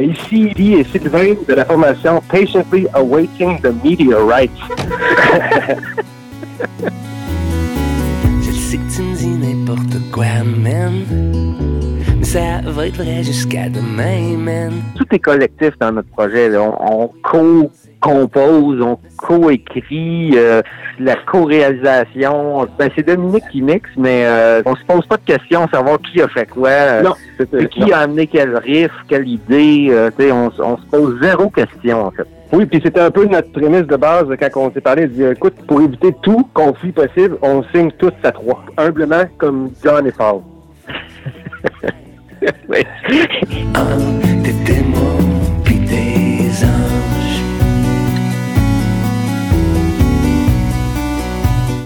Ici, et Sylvain de la formation Patiently Awaiting the Meteorites. Je sais que tu me dis n'importe quoi, man. Mais ça va être vrai jusqu'à demain, man. Tout est collectif dans notre projet. là. On, on co-compose, on co-écrit, euh, la co-réalisation. Ben, c'est Dominique qui mixe, mais euh, on se pose pas de questions à savoir qui a fait quoi. Non, c'est ça. Qui a amené quel riff, quelle idée. euh, on, se pose zéro question, en fait. Oui, puis c'était un peu notre prémisse de base quand on s'est parlé. Il dit, écoute, pour éviter tout conflit possible, on signe tous à trois. Humblement, comme John et Paul. Oui.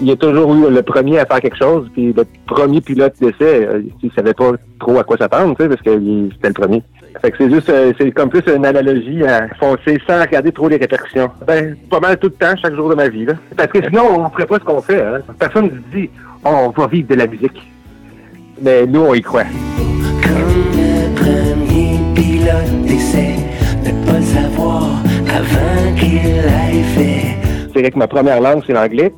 Il y a toujours eu le premier à faire quelque chose, puis le premier pilote d'essai, euh, il savait pas trop à quoi s'attendre, tu sais, parce que c'était le premier. Fait que c'est juste, euh, c'est comme plus une analogie à foncer sans regarder trop les répercussions. Ben, pas mal tout le temps, chaque jour de ma vie, là. Parce que sinon, on ferait pas ce qu'on fait, hein. Personne ne dit, on va vivre de la musique. Mais nous, on y croit. Comme le premier pilote d'essai, ne pas savoir avant qu'il l'ait fait. C'est vrai que ma première langue, c'est l'anglais.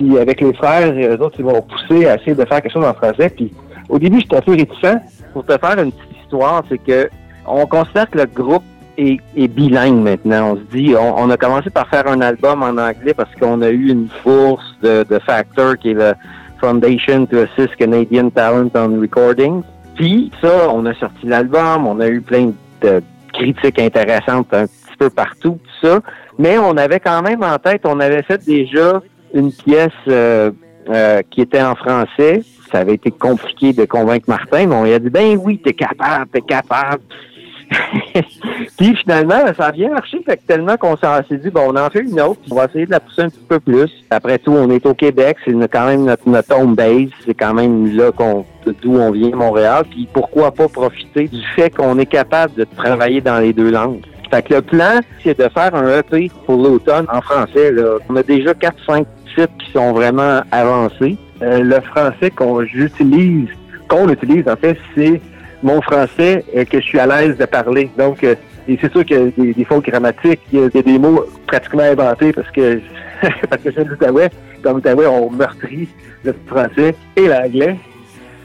Puis avec les frères, eux autres, ils m'ont poussé à essayer de faire quelque chose en français. Puis au début, j'étais un peu réticent. Pour te faire une petite histoire, c'est que on considère que le groupe est, bilingue maintenant. On se dit, on, a commencé par faire un album en anglais parce qu'on a eu une bourse de, de Factor, qui est le Foundation to Assist Canadian Talent on Recording. Puis ça, on a sorti l'album, on a eu plein de critiques intéressantes un petit peu partout, tout ça. Mais on avait quand même en tête, on avait fait déjà une pièce euh, euh, qui était en français. Ça avait été compliqué de convaincre Martin, mais on lui a dit ben oui, t'es capable, t'es capable. puis finalement, ça a bien marché, fait que tellement qu'on s'est dit, bon, on en fait une autre, on va essayer de la pousser un petit peu plus. Après tout, on est au Québec, c'est quand même notre, notre home base, c'est quand même là qu'on d'où on vient, Montréal, puis pourquoi pas profiter du fait qu'on est capable de travailler dans les deux langues. Fait que le plan, c'est de faire un EP pour l'automne en français. Là. On a déjà 4-5 qui sont vraiment avancés. Euh, le français qu'on j'utilise, qu'on utilise en fait, c'est mon français euh, que je suis à l'aise de parler. Donc, euh, et c'est sûr qu'il y a des, des fautes grammatiques, il y a, des mots pratiquement inventés parce que parce que je l'Outaouais. Dans l'Outaouais, on meurtrit le français et l'anglais.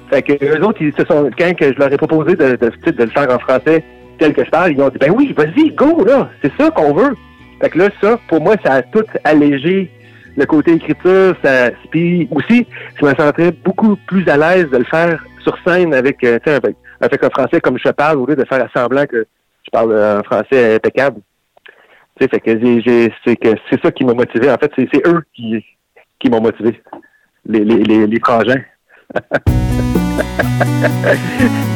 Fait que eux autres, ils sont quand je leur ai proposé de, de le faire en français tel que je parle, ils ont dit ben oui, vas-y, go là, c'est ça qu'on veut. Fait que là, ça, pour moi, ça a tout allégé le côté écriture, ça, puis aussi, je me sentirais beaucoup plus à l'aise de le faire sur scène avec, euh, avec, avec un français comme je parle, au lieu de faire semblant que je parle euh, un français impeccable. Tu sais, fait que c'est que c'est ça qui m'a motivé. En fait, c'est, c'est eux qui, qui m'ont motivé, les, les, les, les frangins.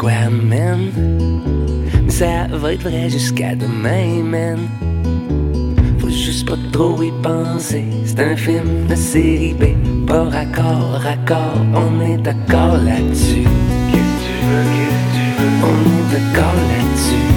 quoi, man. Mais ça va être vrai jusqu'à demain, man. Faut juste pas trop y penser. C'est un film de série B. Pas raccord, raccord, on est d'accord là-dessus. Qu'est-ce que tu veux, qu'est-ce que tu veux? On est d'accord là-dessus.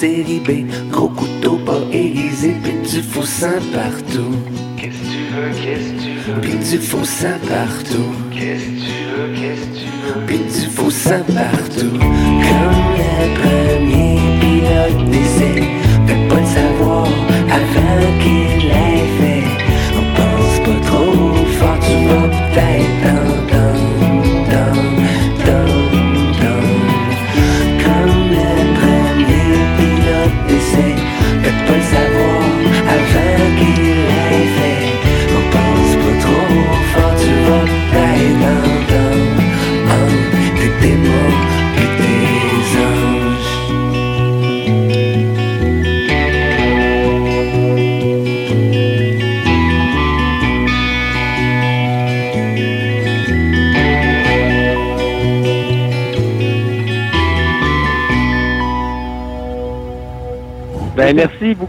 Série B. Gros couteau pas aiguisé, puis du faux sang partout. Qu'est-ce que tu veux, qu'est-ce que tu veux? Puis du faux sang partout. Qu'est-ce que tu veux, qu'est-ce que tu veux? Puis du faux sang partout.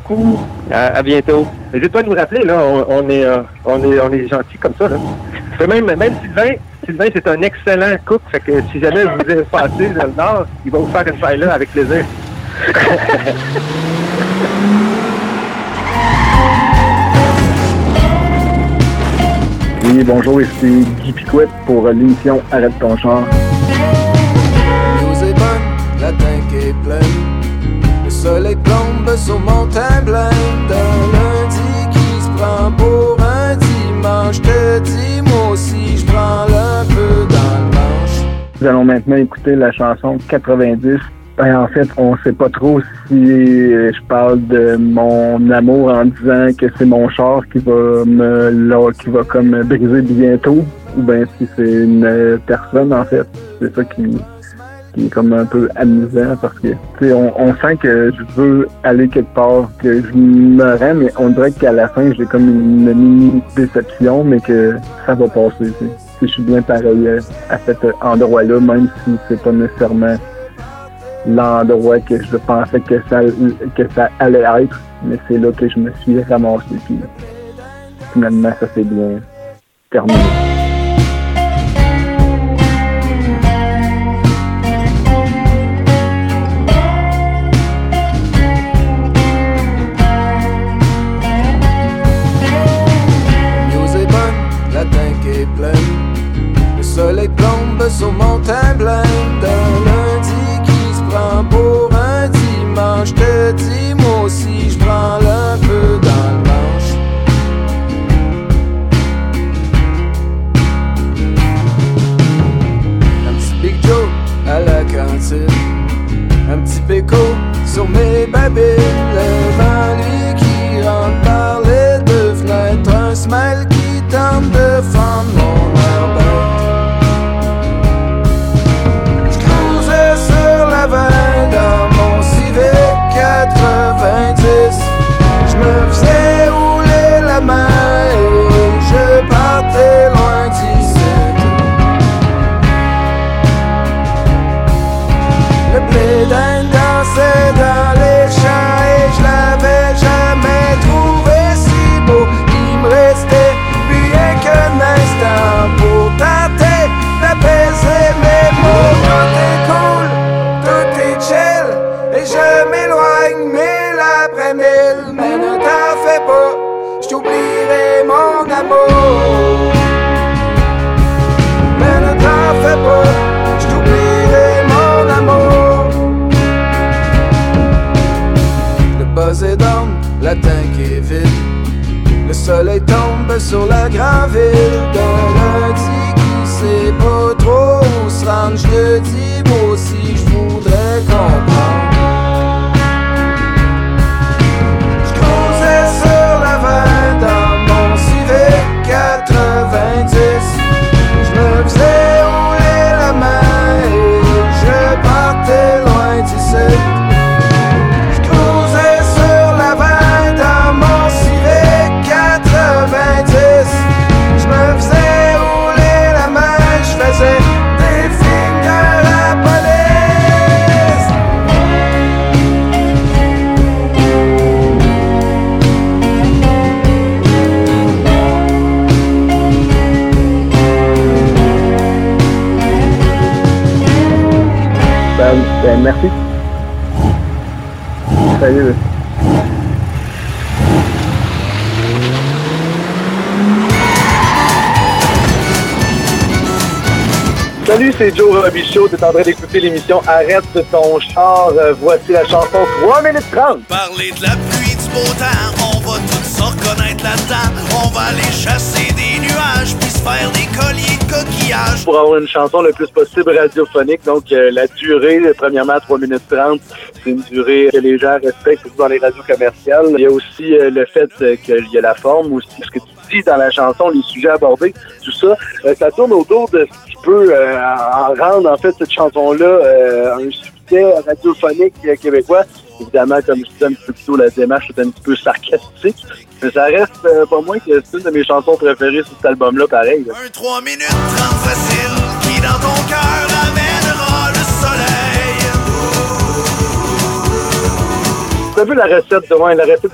Beaucoup. À, à bientôt. N'hésite pas à nous rappeler, là, on, on est, euh, on est, on est gentil comme ça, là. Fait Même, même Sylvain, Sylvain, c'est un excellent cook, fait que si jamais vous êtes passé dans le Nord, il va vous faire une paille là avec plaisir. Oui, bonjour, ici Guy Picouette pour l'émission Arrête ton char. News est bonne, la tank est pleine. Le soleil plombe sur mon teint. D'un lundi qui se prend pour un dimanche. Te dis, moi aussi, je prends un peu dans le manche. Nous allons maintenant écouter la chanson 90. Ben, en fait, on sait pas trop si euh, je parle de mon amour en disant que c'est mon char qui va me là, qui va comme me briser bientôt, ou bien si c'est une personne en fait. C'est ça qui, qui est comme un peu amusant parce que on, on sent que je veux aller quelque part, que je me rends, mais on dirait qu'à la fin j'ai comme une mini déception, mais que ça va passer. tu sais. Si je suis bien pareil euh, à cet endroit-là, même si c'est pas nécessairement l'endroit que je pensais que ça, que ça allait être, mais c'est là que je me suis ramassé. Puis finalement, ça s'est bien terminé. Mes babines. Sur la grande Merci. Salut. Salut, c'est Joe Robichaud. T'es en train d'écouter l'émission Arrête ton char. Euh, voici la chanson 3 minutes 30. Parler de la pluie, du beau temps, on va tous se reconnaître là-dedans. On va aller chasser des nuages, puis se faire des colliers Pour avoir une chanson le plus possible radiophonique, donc euh, la durée, premièrement 3 minutes 30, c'est une durée que les gens respectent dans les radios commerciales. Il y a aussi euh, le fait euh, qu'il y a la forme aussi, ce que tu dis dans la chanson, les sujets abordés, tout ça, ça tourne autour de ce qui peut en rendre en fait cette chanson-là un succès radiophonique euh, québécois. Évidemment, comme je disais un petit peu plus tôt, la démarche est un petit peu sarcastique, mais ça reste euh, pas moins que c'est une de mes chansons préférées sur cet album-là, pareil. là. Un 3 minutes 30 facile, qui dans ton cœur amènera le soleil. C'est un peu la recette de ouais, la recette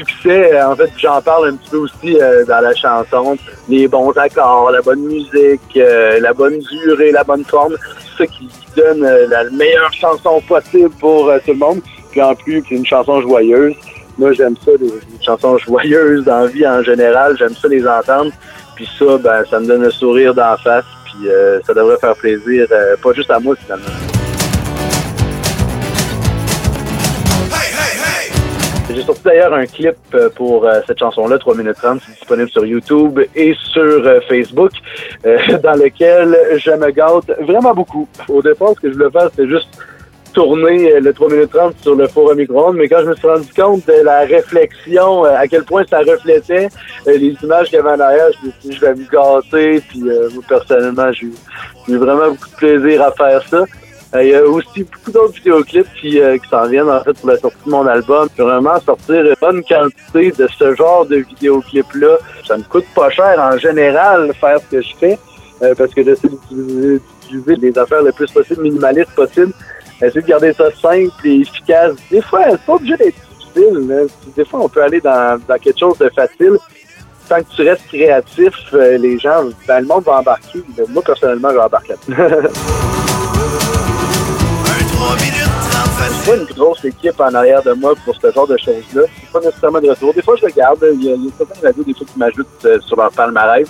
succès. En fait, j'en parle un petit peu aussi euh, dans la chanson. Les bons accords, la bonne musique, euh, la bonne durée, la bonne forme. Ça qui donne euh, la meilleure chanson possible pour tout le monde. Puis en plus, c'est une chanson joyeuse. Moi, j'aime ça, les, chansons joyeuses dans la vie en général. J'aime ça les entendre. Puis ça, ben, ça me donne un sourire d'en face. Puis ça devrait faire plaisir, pas juste à moi finalement. J'ai sorti d'ailleurs un clip euh, pour euh, cette chanson-là, 3 minutes 30, c'est disponible sur YouTube et sur euh, Facebook, dans lequel je me gâte vraiment beaucoup. Au départ, ce que je voulais faire, c'était juste tourner le 3 minutes 30 sur le à micro-ondes, mais quand je me suis rendu compte de la réflexion, à quel point ça reflétait les images qu'il y avait en arrière, je me suis dit, je vais me gâter, puis personnellement, j'ai eu vraiment beaucoup de plaisir à faire ça. Euh, Il y a aussi beaucoup d'autres vidéoclips qui, euh, qui s'en viennent en fait pour la sortie de mon album. Vraiment sortir une bonne quantité de ce genre de vidéoclips-là. Ça me coûte pas cher en général faire ce que je fais euh, parce que j'essaie d'utiliser les affaires le plus possible, minimalistes possible. Essayer de garder ça simple et efficace. Des fois, c'est pas obligé d'être difficile. là. Des fois, on peut aller dans, dans quelque chose de facile. Tant que tu restes créatif, euh, les gens, ben, le monde va embarquer. Moi, personnellement, je vais minutes 30 pas une grosse équipe en arrière de moi pour ce genre de choses-là. C'est pas nécessairement de retour. Des fois, je regarde. Il y a, certaines radios, des fois, qui m'ajoutent euh, sur leur palmarès.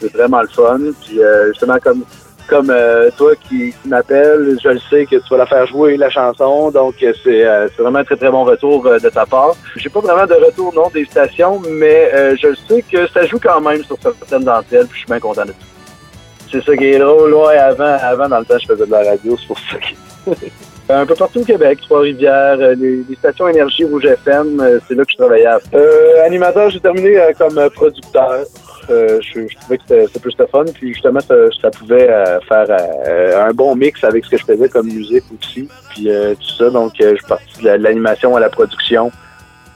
C'est vraiment le fun. Puis, euh, justement, comme comme euh, toi qui, qui m'appelles, je le sais que tu vas la faire jouer, la chanson. Donc, euh, c'est euh, vraiment un très, très bon retour euh, de ta part. J'ai pas vraiment de retour, non, des stations, mais je le sais que ça joue quand même sur certaines d'entre elles. Puis, je suis bien content de ça. C'est ça qui est drôle. Avant, avant, dans le temps, je faisais de la radio. C'est pour ça que... Un peu partout au Québec, Trois-Rivières, euh, les, les stations Énergie Rouge FM, euh, c'est là que je travaillais. Euh, animateur, j'ai terminé euh, comme euh, producteur. Euh, je, je trouvais que c'était plus le fun, puis justement, ça, ça pouvait euh, faire euh, un bon mix avec ce que je faisais comme musique aussi, puis euh, tout ça. Donc, euh, je suis parti de la- de l'animation à la production,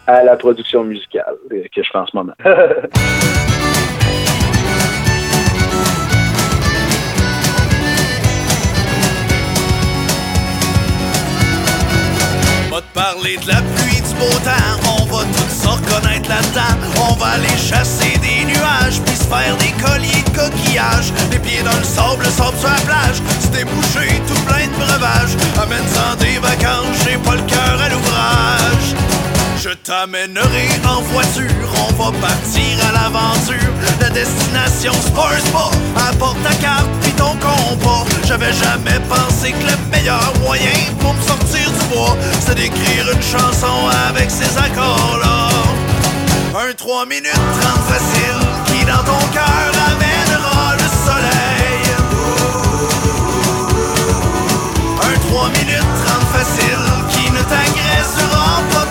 à la production musicale euh, que je fais en ce moment. Va te parler de la pluie, du beau temps, on va tous se reconnaître là-dedans. On va aller chasser des nuages, puis se faire des colliers de coquillages. Les pieds dans le sable, le sable sur la plage, se déboucher tout plein de breuvages. Amène-en des vacances, j'ai pas le cœur à l'ouvrage. Je t'amènerai en voiture, on va partir à l'aventure. La destination Sport Spa, apporte ta carte puis ton compas. J'avais jamais pensé que le meilleur moyen pour me sortir c'est d'écrire une chanson avec ces accords-là. Un 3 minutes 30 facile, qui dans ton cœur amènera le soleil. Un 3 minutes 30 facile, qui ne t'agressera pas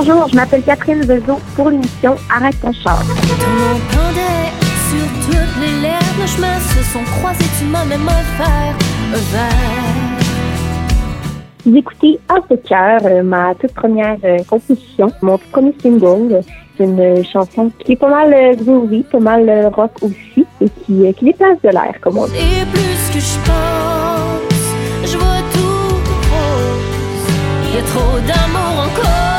bonjour, je m'appelle Catherine Bezo pour l'émission Arrête ton char. Ton nom pendait sur toutes les lèvres, nos chemins se sont croisés, tu m'as même offert un verre. Vous écoutez À ce cœur, euh, ma toute première euh, composition, mon tout premier single. C'est une chanson qui est pas mal euh, groovy, pas mal rock aussi, et qui, qui déplace de l'air, comme on dit. Et plus que je pense, je vois tout rose. Il y a trop d'amour en cause.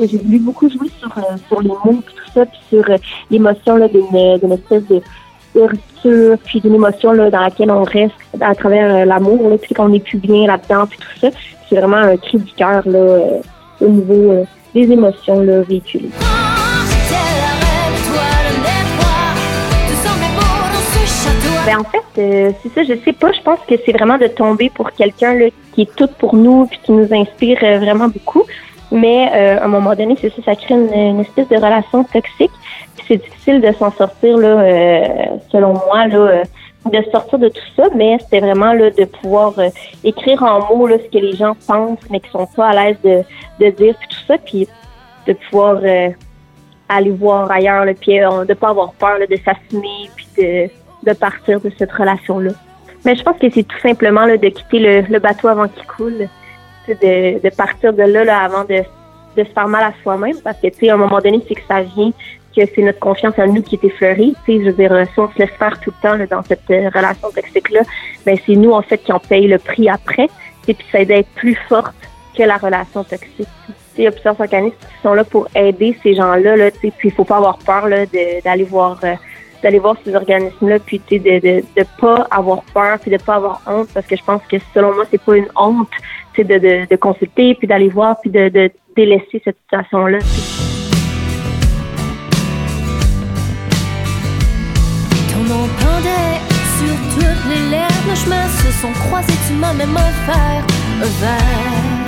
J'ai voulu beaucoup jouer sur, euh, les mots, puis tout ça, puis sur euh, l'émotion là, d'une espèce de rupture, puis d'une émotion là, dans laquelle on reste à travers euh, l'amour, puis qu'on n'est plus bien là-dedans, puis tout ça. C'est vraiment un cri du cœur euh, au niveau euh, des émotions là, véhiculées. Ben, en fait, euh, c'est ça, je sais pas. Je pense que c'est vraiment de tomber pour quelqu'un qui est tout pour nous puis qui nous inspire euh, vraiment beaucoup. Mais euh, à un moment donné, c'est ça, ça crée une, espèce de relation toxique. C'est difficile de s'en sortir, là, euh, selon moi, là, euh, de sortir de tout ça. Mais c'était vraiment là, de pouvoir euh, écrire en mots là, ce que les gens pensent, mais qui sont pas à l'aise de, de dire puis tout ça. Puis de pouvoir euh, aller voir ailleurs, là, puis euh, de pas avoir peur là, de s'assumer puis de, de partir de cette relation-là. Mais je pense que c'est tout simplement là, de quitter le, le bateau avant qu'il coule, De, de partir de là, là avant de, de se faire mal à soi-même, parce que tu sais, à un moment donné, c'est que ça vient que c'est notre confiance en nous qui est effleurée. Tu sais, je veux dire, si on se laisse faire tout le temps là, dans cette euh, relation toxique-là, ben c'est nous en fait qui en paye le prix après. Et puis ça aide être plus forte que la relation toxique. Il y a plusieurs organismes qui sont là pour aider ces gens-là. Là, puis il faut pas avoir peur là, d'aller voir euh, d'aller voir ces organismes-là, puis de, de, de pas avoir peur, puis de pas avoir honte, parce que je pense que selon moi, c'est pas une honte, de, consulter, puis d'aller voir, puis de, de délaisser cette situation-là. Ton nom pendait sur toutes les lèvres, nos chemins se sont croisés, tu m'as même offert un verre.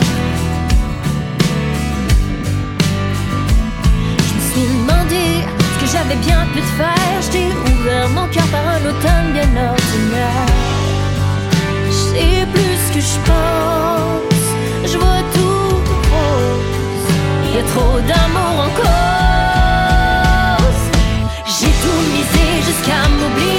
Je me suis demandé ce que j'avais bien pu te faire. Je t'ai ouvert mon cœur par un automne bien ordinaire. Sais plus que je pense, je vois tout rose. Y a trop d'amour en cause. J'ai tout misé jusqu'à m'oublier.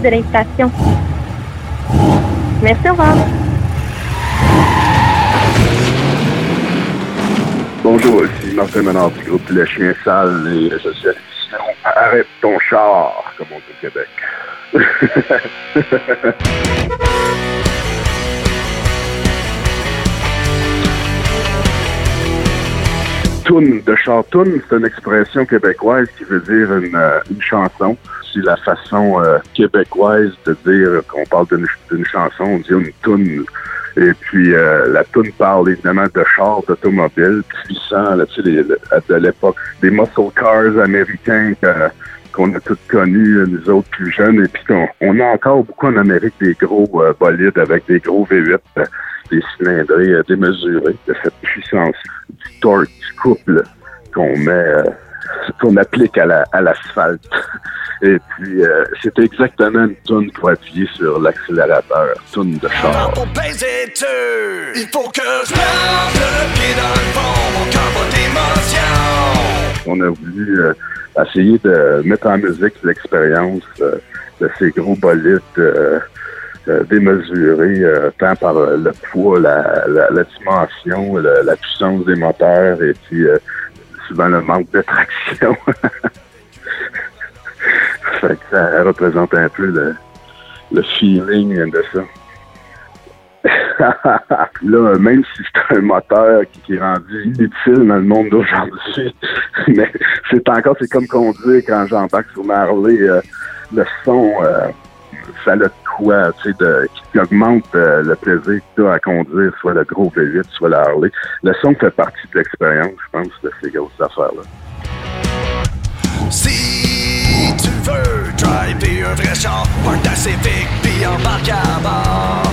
De l'invitation. Merci, au revoir. Bonjour, ici Martin Ménard du groupe Le Chien Sale et l'association Arrête ton char, comme on dit au Québec. Toune de char. Toune, c'est une expression québécoise qui veut dire une, euh, une chanson. La façon euh, québécoise de dire qu'on parle d'une chanson. On dit une toune. Et puis, euh, la toune parle évidemment de chars d'automobiles puissants, là, tu sais, de l'époque, des muscle cars américains qu'on a tous connus, nous autres plus jeunes. Et puis, on a encore beaucoup en Amérique des gros euh, bolides avec des gros V8, euh, des cylindrés démesurés, de cette puissance du torque, du couple qu'on met, qu'on applique à la- à l'asphalte. Et puis, euh, c'est exactement une toune pour appuyer sur l'accélérateur, toune de char. Pour baiser dessus, il faut que je le pied dans le fond, mon cœur bat d'émotion. On a voulu euh, essayer de mettre en musique l'expérience euh, de ces gros bolides euh, démesurés, tant par le poids, la, la, la dimension, le- la puissance des moteurs et puis souvent le manque de traction. fait que ça représente un peu le, le feeling de ça. là, même si c'est un moteur qui, est rendu inutile dans le monde d'aujourd'hui, mais c'est encore, c'est comme conduire quand j'embarque sur ma Harley, euh, le son, euh, ça a quoi, tu sais, de, qui augmente euh, le plaisir que tu as à conduire, soit le gros V8, soit la Harley. Le son fait partie de l'expérience, je pense, de ces grosses affaires-là. Si tu veux driver un vrai char, parc ta Civic, puis embarque à bord.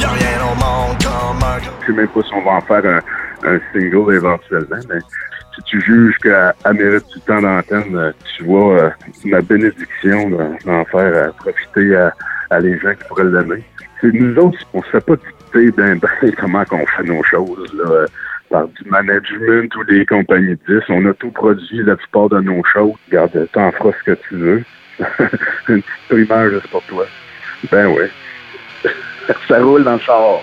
Y'a rien au monde comme un Je sais même pas si on va en faire un, un single éventuellement, mais si tu juges qu'elle elle mérite du temps d'antenne, euh, tu vois euh, ma bénédiction d'en d'en faire euh, profiter à, à les gens qui pourraient l'aimer. C'est nous autres, on se fait pas dicter d'un ben comment qu'on fait nos choses là, euh, par du management ou des compagnies de disques. On a tout produit la plupart de nos choses. Regarde, t'en feras ce que tu veux. Une petite primeur juste pour toi. Ben ouais. Ça roule dans le char.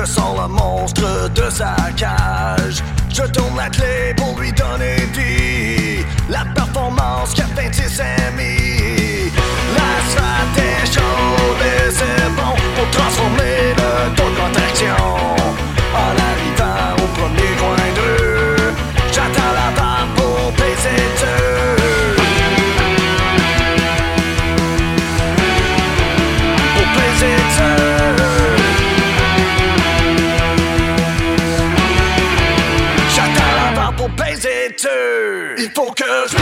Je sens le monstre de sa cage. Je tourne la clé pour lui donner vie. La performance qui a 26 amis. La stratégie est chaude pour transformer le ton contraction. En arrivant au premier coin. Cause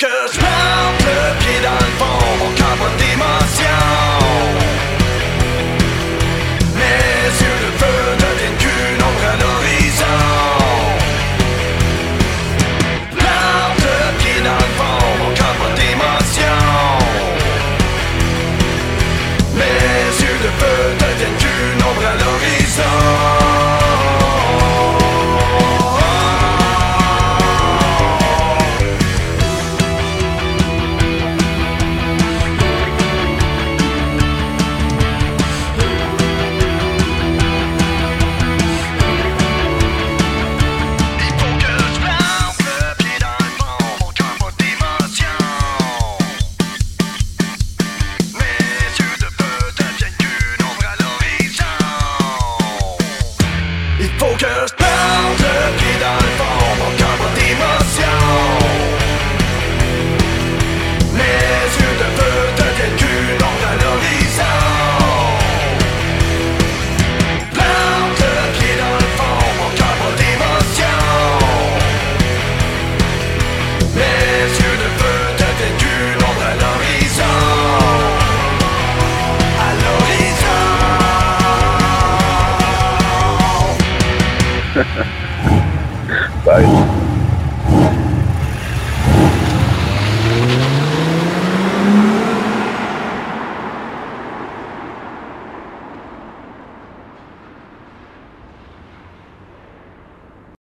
Cause.